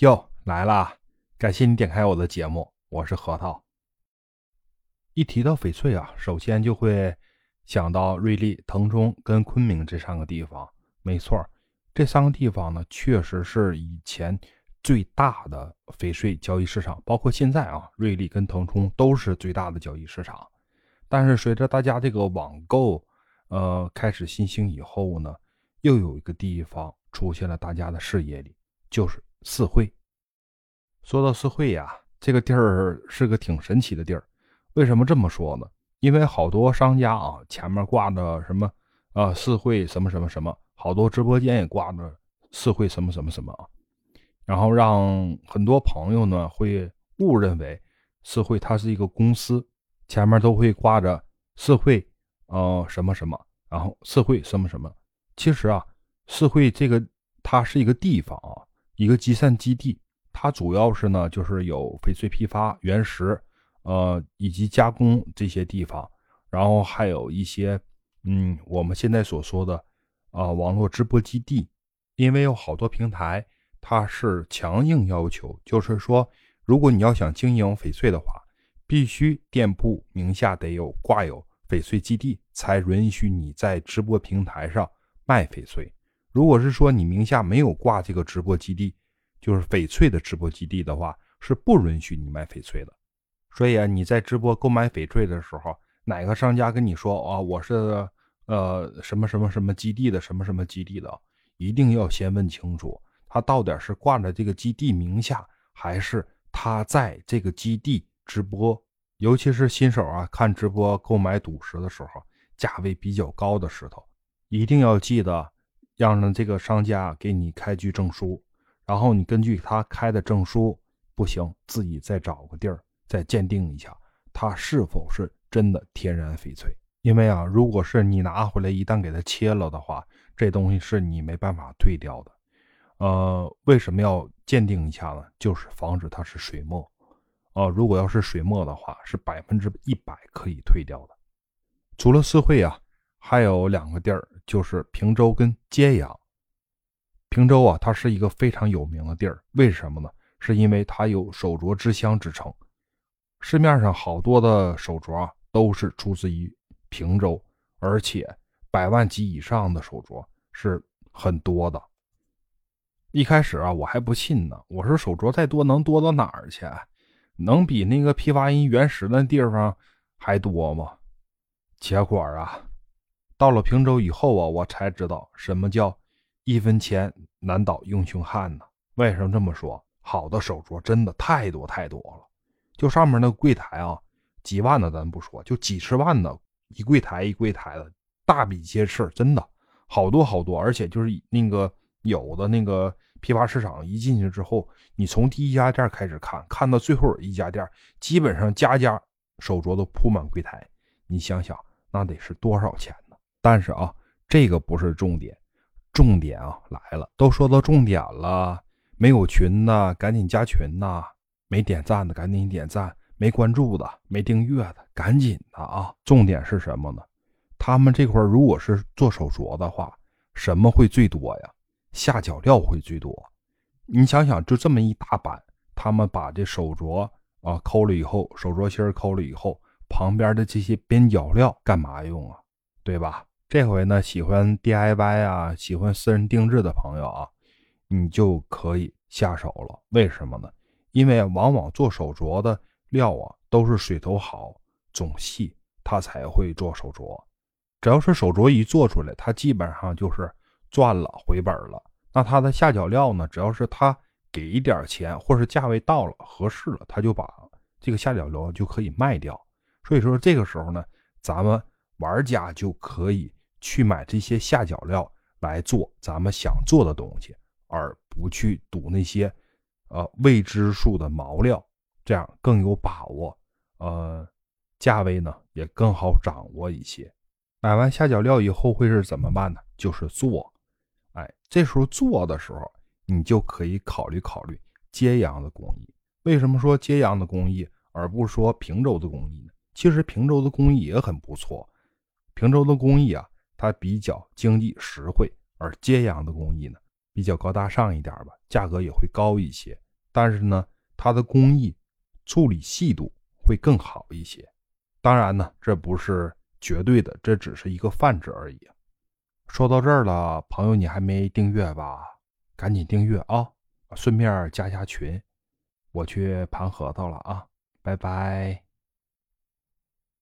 哟，来啦！感谢你点开我的节目，我是核桃。一提到翡翠啊，首先就会想到瑞丽、腾冲跟昆明这三个地方。没错，这三个地方呢，确实是以前最大的翡翠交易市场，包括现在啊，瑞丽跟腾冲都是最大的交易市场。但是随着大家这个网购，呃，开始新兴以后呢，又有一个地方出现了大家的视野里，就是四惠。说到四惠呀，这个地儿是个挺神奇的地儿。为什么这么说呢？因为好多商家啊，前面挂着什么啊四惠什么什么什么，好多直播间也挂着四惠什么什么什么啊，然后让很多朋友呢会误认为四惠它是一个公司，前面都会挂着四惠。呃，什么什么，然后四惠什么什么，其实啊，四惠这个它是一个地方啊，一个集散基地，它主要是呢就是有翡翠批发、原石，呃，以及加工这些地方，然后还有一些，嗯，我们现在所说的啊网络直播基地，因为有好多平台它是强硬要求，就是说，如果你要想经营翡翠的话，必须店铺名下得有挂有。翡翠基地才允许你在直播平台上卖翡翠。如果是说你名下没有挂这个直播基地，就是翡翠的直播基地的话，是不允许你卖翡翠的。所以啊，你在直播购买翡翠的时候，哪个商家跟你说啊，我是呃什么什么什么基地的什么什么基地的，一定要先问清楚，他到底是挂在这个基地名下，还是他在这个基地直播。尤其是新手啊，看直播购买赌石的时候，价位比较高的石头，一定要记得让呢这个商家给你开具证书，然后你根据他开的证书不行，自己再找个地儿再鉴定一下，它是否是真的天然翡翠。因为啊，如果是你拿回来一旦给它切了的话，这东西是你没办法退掉的。呃，为什么要鉴定一下呢？就是防止它是水墨。哦，如果要是水墨的话，是百分之一百可以退掉的。除了四会啊，还有两个地儿，就是平洲跟揭阳。平洲啊，它是一个非常有名的地儿，为什么呢？是因为它有手镯之乡之称，市面上好多的手镯都是出自于平洲，而且百万级以上的手镯是很多的。一开始啊，我还不信呢，我说手镯再多能多到哪儿去？能比那个批发人原石的地方还多吗？结果啊，到了平洲以后啊，我才知道什么叫一分钱难倒英雄汉呢。为什么这么说？好的手镯真的太多太多了，就上面那个柜台啊，几万的咱不说，就几十万的一柜台一柜台的，大笔皆是，真的好多好多，而且就是那个有的那个。批发市场一进去之后，你从第一家店开始看，看到最后一家店，基本上家家手镯都铺满柜台。你想想，那得是多少钱呢？但是啊，这个不是重点，重点啊来了，都说到重点了。没有群的赶紧加群呐，没点赞的赶紧点赞，没关注的、没订阅的赶紧的啊！重点是什么呢？他们这块如果是做手镯的话，什么会最多呀？下脚料会最多，你想想，就这么一大板，他们把这手镯啊抠了以后，手镯芯抠了以后，旁边的这些边角料干嘛用啊？对吧？这回呢，喜欢 DIY 啊，喜欢私人定制的朋友啊，你就可以下手了。为什么呢？因为往往做手镯的料啊，都是水头好、种细，他才会做手镯。只要是手镯一做出来，他基本上就是。赚了回本了，那他的下脚料呢？只要是他给一点钱，或是价位到了合适了，他就把这个下脚料就可以卖掉。所以说这个时候呢，咱们玩家就可以去买这些下脚料来做咱们想做的东西，而不去赌那些呃未知数的毛料，这样更有把握，呃，价位呢也更好掌握一些。买完下脚料以后会是怎么办呢？就是做。哎，这时候做的时候，你就可以考虑考虑揭阳的工艺。为什么说揭阳的工艺，而不是说平洲的工艺呢？其实平洲的工艺也很不错。平洲的工艺啊，它比较经济实惠，而揭阳的工艺呢，比较高大上一点吧，价格也会高一些。但是呢，它的工艺处理细度会更好一些。当然呢，这不是绝对的，这只是一个泛指而已。说到这儿了，朋友，你还没订阅吧？赶紧订阅啊！顺便加一下群，我去盘核桃了啊！拜拜。